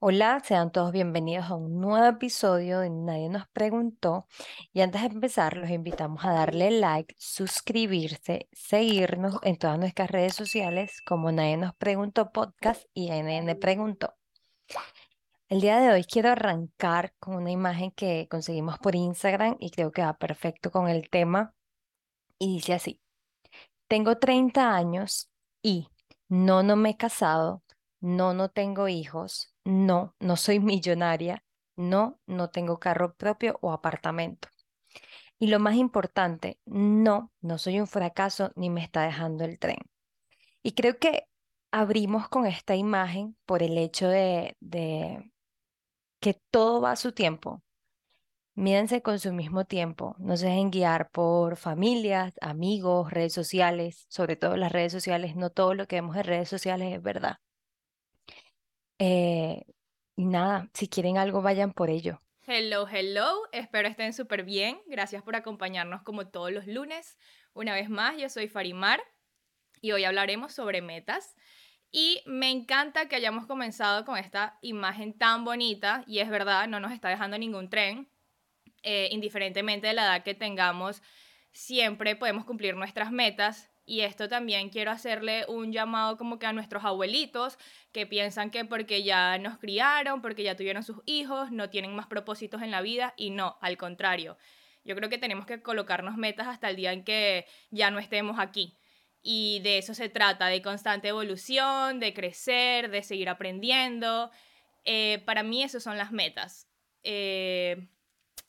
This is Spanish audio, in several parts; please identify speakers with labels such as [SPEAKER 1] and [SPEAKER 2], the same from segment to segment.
[SPEAKER 1] Hola, sean todos bienvenidos a un nuevo episodio de Nadie nos preguntó. Y antes de empezar, los invitamos a darle like, suscribirse, seguirnos en todas nuestras redes sociales como Nadie nos preguntó podcast y NN preguntó. El día de hoy quiero arrancar con una imagen que conseguimos por Instagram y creo que va perfecto con el tema. Y dice así, tengo 30 años y no, no me he casado, no, no tengo hijos, no, no soy millonaria, no, no tengo carro propio o apartamento. Y lo más importante, no, no soy un fracaso ni me está dejando el tren. Y creo que abrimos con esta imagen por el hecho de, que todo va a su tiempo. Mídense con su mismo tiempo, no se dejen guiar por familias, amigos, redes sociales, sobre todo las redes sociales, no todo lo que vemos en redes sociales es verdad. Eh, y nada, si quieren algo, vayan por ello.
[SPEAKER 2] Hello, hello, espero estén súper bien. Gracias por acompañarnos como todos los lunes. Una vez más, yo soy Farimar y hoy hablaremos sobre metas. Y me encanta que hayamos comenzado con esta imagen tan bonita y es verdad, no nos está dejando ningún tren. Eh, indiferentemente de la edad que tengamos, siempre podemos cumplir nuestras metas y esto también quiero hacerle un llamado como que a nuestros abuelitos que piensan que porque ya nos criaron, porque ya tuvieron sus hijos, no tienen más propósitos en la vida y no, al contrario. Yo creo que tenemos que colocarnos metas hasta el día en que ya no estemos aquí. Y de eso se trata, de constante evolución, de crecer, de seguir aprendiendo. Eh, para mí esas son las metas. Eh,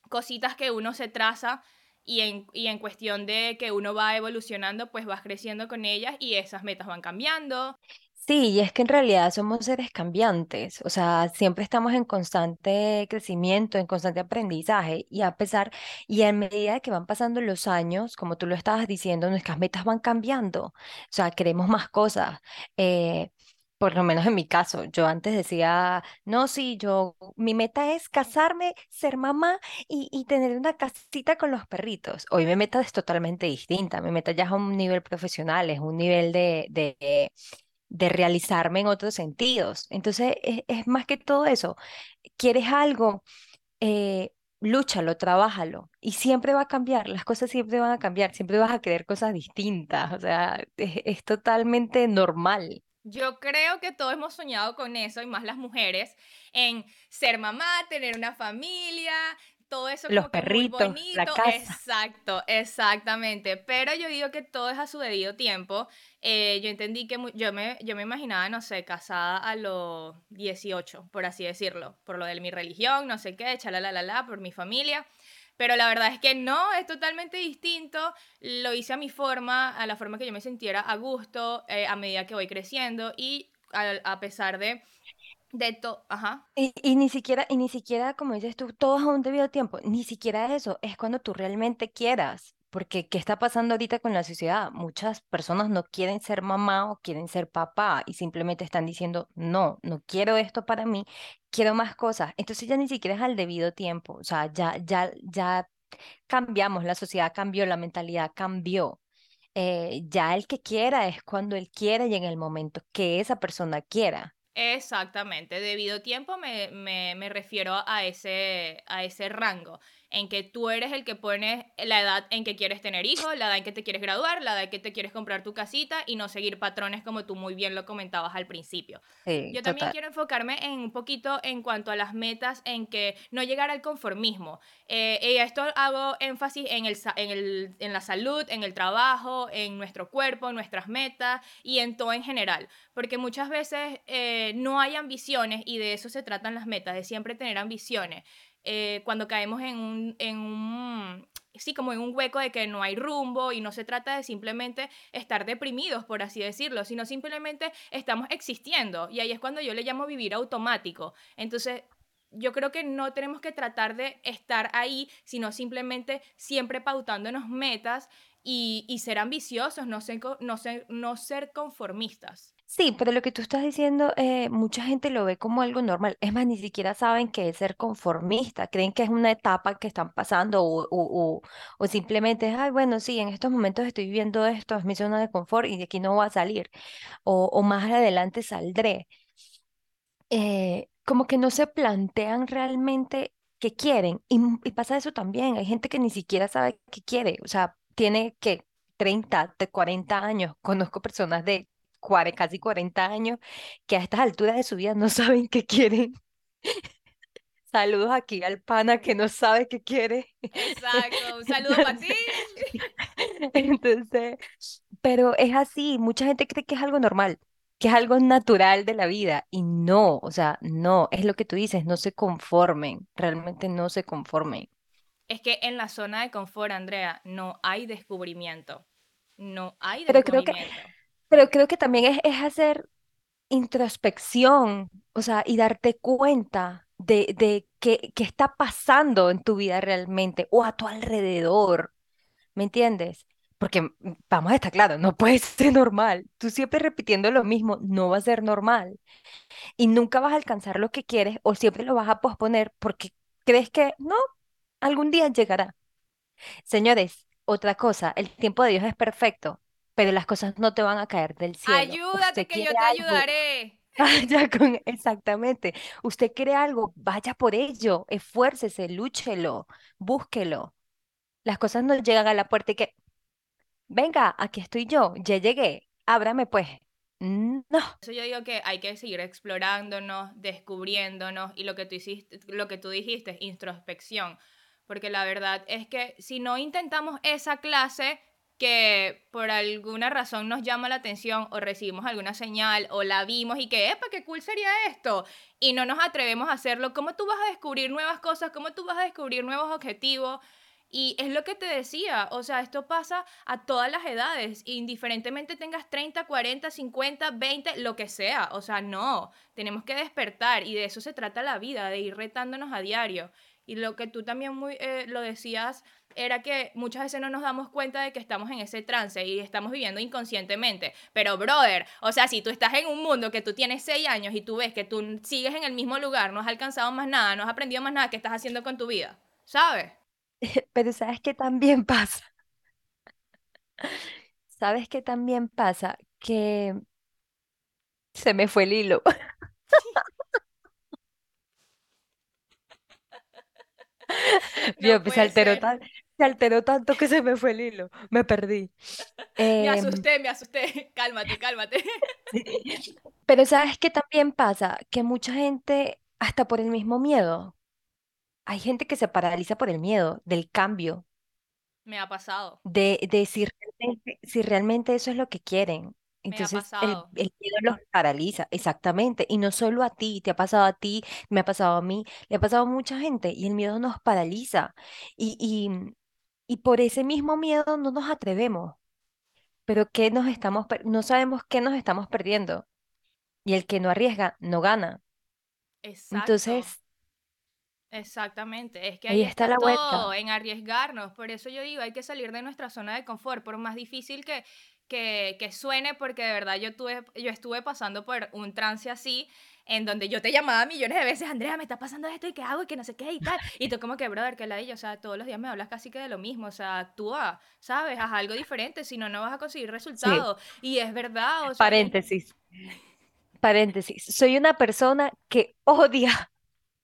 [SPEAKER 2] cositas que uno se traza y en, y en cuestión de que uno va evolucionando, pues vas creciendo con ellas y esas metas van cambiando.
[SPEAKER 1] Sí, y es que en realidad somos seres cambiantes, o sea, siempre estamos en constante crecimiento, en constante aprendizaje, y a pesar, y a medida que van pasando los años, como tú lo estabas diciendo, nuestras metas van cambiando, o sea, queremos más cosas. Eh, por lo menos en mi caso, yo antes decía, no, sí, yo, mi meta es casarme, ser mamá y, y tener una casita con los perritos. Hoy mi meta es totalmente distinta, mi meta ya es a un nivel profesional, es un nivel de, de, de realizarme en otros sentidos. Entonces, es, es más que todo eso. ¿Quieres algo? Eh, lúchalo, trabájalo y siempre va a cambiar, las cosas siempre van a cambiar, siempre vas a querer cosas distintas, o sea, es, es totalmente normal.
[SPEAKER 2] Yo creo que todos hemos soñado con eso, y más las mujeres, en ser mamá, tener una familia, todo eso
[SPEAKER 1] Los
[SPEAKER 2] como que muy
[SPEAKER 1] perritos, la
[SPEAKER 2] bonito.
[SPEAKER 1] casa.
[SPEAKER 2] Exacto, exactamente. Pero yo digo que todo es a su debido tiempo. Eh, yo entendí que yo me, yo me imaginaba, no sé, casada a los 18, por así decirlo, por lo de mi religión, no sé qué, la por mi familia. Pero la verdad es que no, es totalmente distinto. Lo hice a mi forma, a la forma que yo me sintiera a gusto, eh, a medida que voy creciendo y a, a pesar de, de todo. Ajá.
[SPEAKER 1] Y, y ni siquiera, y ni siquiera, como dices tú, todo es un debido tiempo. Ni siquiera eso, es cuando tú realmente quieras. Porque, ¿qué está pasando ahorita con la sociedad? Muchas personas no quieren ser mamá o quieren ser papá y simplemente están diciendo, no, no quiero esto para mí, quiero más cosas. Entonces ya ni siquiera es al debido tiempo. O sea, ya, ya, ya cambiamos, la sociedad cambió, la mentalidad cambió. Eh, ya el que quiera es cuando él quiera y en el momento que esa persona quiera.
[SPEAKER 2] Exactamente, debido tiempo me, me, me refiero a ese, a ese rango, en que tú eres el que pones la edad en que quieres tener hijos, la edad en que te quieres graduar, la edad en que te quieres comprar tu casita y no seguir patrones como tú muy bien lo comentabas al principio.
[SPEAKER 1] Sí,
[SPEAKER 2] Yo también
[SPEAKER 1] total.
[SPEAKER 2] quiero enfocarme en un poquito en cuanto a las metas, en que no llegar al conformismo. Eh, y esto hago énfasis en, el, en, el, en la salud, en el trabajo, en nuestro cuerpo, en nuestras metas y en todo en general. Porque muchas veces eh, no hay ambiciones y de eso se tratan las metas, de siempre tener ambiciones. Eh, cuando caemos en un, en un, sí, como en un hueco de que no hay rumbo y no se trata de simplemente estar deprimidos, por así decirlo, sino simplemente estamos existiendo. Y ahí es cuando yo le llamo vivir automático. Entonces, yo creo que no tenemos que tratar de estar ahí, sino simplemente siempre pautándonos metas y, y ser ambiciosos, no ser, no ser, no ser conformistas.
[SPEAKER 1] Sí, pero lo que tú estás diciendo, eh, mucha gente lo ve como algo normal. Es más, ni siquiera saben qué es ser conformista. Creen que es una etapa que están pasando o, o, o, o simplemente, ay, bueno, sí, en estos momentos estoy viviendo esto, es mi zona de confort y de aquí no voy a salir. O, o más adelante saldré. Eh, como que no se plantean realmente qué quieren. Y, y pasa eso también. Hay gente que ni siquiera sabe qué quiere. O sea, tiene que 30 de 40 años. Conozco personas de cuare- casi 40 años que a estas alturas de su vida no saben qué quieren. Saludos aquí al pana que no sabe qué quiere.
[SPEAKER 2] Exacto, un saludo para ti.
[SPEAKER 1] Entonces, pero es así. Mucha gente cree que es algo normal, que es algo natural de la vida. Y no, o sea, no, es lo que tú dices, no se conformen, realmente no se conformen.
[SPEAKER 2] Es que en la zona de confort, Andrea, no hay descubrimiento. No hay
[SPEAKER 1] Pero creo que,
[SPEAKER 2] descubrimiento.
[SPEAKER 1] Pero creo que también es, es hacer introspección, o sea, y darte cuenta de, de qué, qué está pasando en tu vida realmente o a tu alrededor, ¿me entiendes? Porque mm, vamos a estar claros, no puede ser normal. Tú siempre repitiendo lo mismo, no va a ser normal. Y nunca vas a alcanzar lo que quieres o siempre lo vas a posponer porque crees que no, algún día llegará. Señores, otra cosa, el tiempo de Dios es perfecto, pero las cosas no te van a caer del cielo.
[SPEAKER 2] Ayúdate
[SPEAKER 1] Usted
[SPEAKER 2] que yo te
[SPEAKER 1] algo,
[SPEAKER 2] ayudaré.
[SPEAKER 1] vaya con, exactamente. Usted quiere algo, vaya por ello, esfuércese, lúchelo, búsquelo. Las cosas no llegan a la puerta y que, venga, aquí estoy yo, ya llegué, ábrame pues. No,
[SPEAKER 2] eso yo digo que hay que seguir explorándonos, descubriéndonos y lo que tú hiciste, lo que tú dijiste, introspección, porque la verdad es que si no intentamos esa clase que por alguna razón nos llama la atención o recibimos alguna señal o la vimos y que, epa, qué cool sería esto, y no nos atrevemos a hacerlo, ¿cómo tú vas a descubrir nuevas cosas? ¿Cómo tú vas a descubrir nuevos objetivos? Y es lo que te decía, o sea, esto pasa a todas las edades, indiferentemente tengas 30, 40, 50, 20, lo que sea, o sea, no, tenemos que despertar y de eso se trata la vida, de ir retándonos a diario. Y lo que tú también muy, eh, lo decías era que muchas veces no nos damos cuenta de que estamos en ese trance y estamos viviendo inconscientemente. Pero, brother, o sea, si tú estás en un mundo que tú tienes 6 años y tú ves que tú sigues en el mismo lugar, no has alcanzado más nada, no has aprendido más nada, ¿qué estás haciendo con tu vida? ¿Sabes?
[SPEAKER 1] pero ¿sabes qué también pasa? ¿Sabes qué también pasa? Que se me fue el hilo.
[SPEAKER 2] No
[SPEAKER 1] Vio, pues se alteró
[SPEAKER 2] ser.
[SPEAKER 1] tan- se alteró tanto que se me fue el hilo. Me perdí.
[SPEAKER 2] Me
[SPEAKER 1] Em,
[SPEAKER 2] asusté, me asusté. Cálmate, cálmate.
[SPEAKER 1] Pero ¿sabes qué también pasa? Que mucha gente, hasta por el mismo miedo, hay gente que se paraliza por el miedo del cambio,
[SPEAKER 2] Me ha pasado,
[SPEAKER 1] de, de si realmente, si realmente eso es lo que quieren. Entonces el, el miedo los paraliza, exactamente. Y no solo a ti, te ha pasado a ti, me ha pasado a mí, le ha pasado a mucha gente y el miedo nos paraliza. Y, y, y por ese mismo miedo no nos atrevemos. Pero ¿qué nos estamos, no sabemos qué nos estamos perdiendo? Y el que no arriesga, no gana.
[SPEAKER 2] Exacto.
[SPEAKER 1] Entonces,
[SPEAKER 2] Exactamente, es que
[SPEAKER 1] ahí
[SPEAKER 2] ahí
[SPEAKER 1] está
[SPEAKER 2] está
[SPEAKER 1] la
[SPEAKER 2] todo,
[SPEAKER 1] vuelta.
[SPEAKER 2] en arriesgarnos. Por eso yo digo, hay que salir de nuestra zona de confort, por más difícil que, que, que suene, porque de verdad yo, tuve, yo estuve pasando por un trance así, en donde yo te llamaba millones de veces, Andrea, me está pasando esto y qué hago y que no sé qué y tal. Y tú como que, brother, que la ella, o sea, todos los días me hablas casi que de lo mismo, o sea, actúa, ¿sabes? Haz algo diferente, si no, no vas a conseguir
[SPEAKER 1] Sí,
[SPEAKER 2] resultados. Y es verdad, o sea, yo
[SPEAKER 1] paréntesis, paréntesis. Soy una persona que odia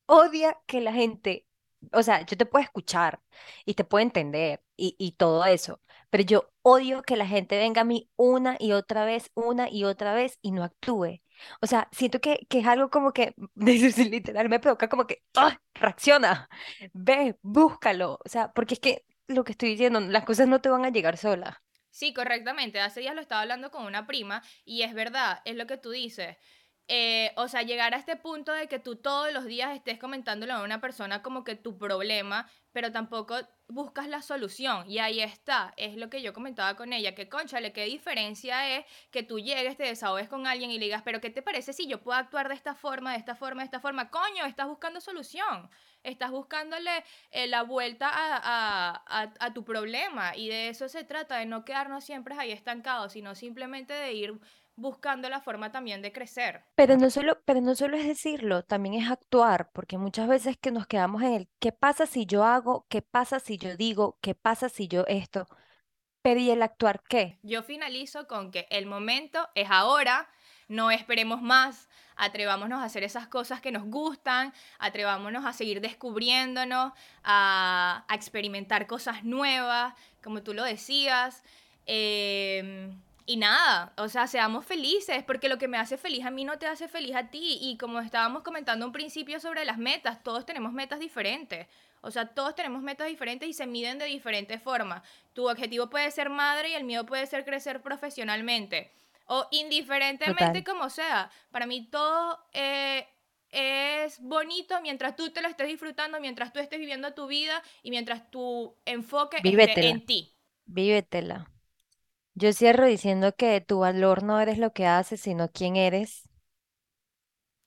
[SPEAKER 1] odia que la gente, o sea, yo te puedo escuchar y te puedo entender y, todo eso, pero yo odio que la gente venga a mí una y otra vez, una y otra vez y no actúe. O sea, siento que, que es algo como que, literal, me provoca como que, ¡ah! reacciona, ve, búscalo. O sea, porque es que lo que estoy diciendo, las cosas no te van a llegar solas.
[SPEAKER 2] Sí, correctamente. Hace días lo estaba hablando con una prima y es verdad, es lo que tú dices. Eh, o sea, llegar a este punto de que tú todos los días estés comentándole a una persona como que tu problema, pero tampoco buscas la solución. Y ahí está, es lo que yo comentaba con ella, que conchale, qué diferencia es que tú llegues, te desahogues con alguien y le digas, pero ¿qué te parece si yo puedo actuar de esta forma, de esta forma, de esta forma? Coño, estás buscando solución. Estás buscándole eh, la vuelta a, tu problema y de eso se trata, de no quedarnos siempre ahí estancados, sino simplemente de ir buscando la forma también de crecer.
[SPEAKER 1] Pero no solo, pero no solo es decirlo, también es actuar, porque muchas veces que nos quedamos en el ¿qué pasa si yo hago? ¿Qué pasa si yo digo? ¿Qué pasa si yo esto? Pero ¿y el actuar qué?
[SPEAKER 2] Yo finalizo con que el momento es ahora, no esperemos más, atrevámonos a hacer esas cosas que nos gustan, atrevámonos a seguir descubriéndonos, a, a experimentar cosas nuevas, como tú lo decías. Eh, y nada, o sea, seamos felices, porque lo que me hace feliz a mí no te hace feliz a ti. Y como estábamos comentando un principio sobre las metas, todos tenemos metas diferentes. O sea, todos tenemos metas diferentes y se miden de diferentes formas. Tu objetivo puede ser madre y el mío puede ser crecer profesionalmente. O indiferentemente
[SPEAKER 1] Total.
[SPEAKER 2] como sea. Para mí todo eh, es bonito mientras tú te lo estés disfrutando, mientras tú estés viviendo tu vida y mientras tu enfoque esté en ti.
[SPEAKER 1] vívetela. Yo cierro diciendo que tu valor no eres lo que haces, sino quién eres.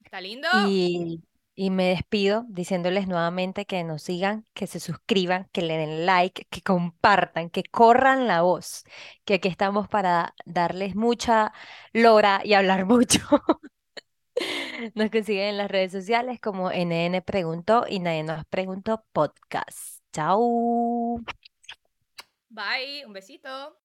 [SPEAKER 2] ¿Está lindo?
[SPEAKER 1] Y, y me despido diciéndoles nuevamente que nos sigan, que se suscriban, que le den like, que compartan, que corran la voz, que aquí estamos para darles mucha lora y hablar mucho. Nos consiguen en las redes sociales como NN Preguntó y Nadie Nos Preguntó Podcast. Chao.
[SPEAKER 2] Bye, un besito.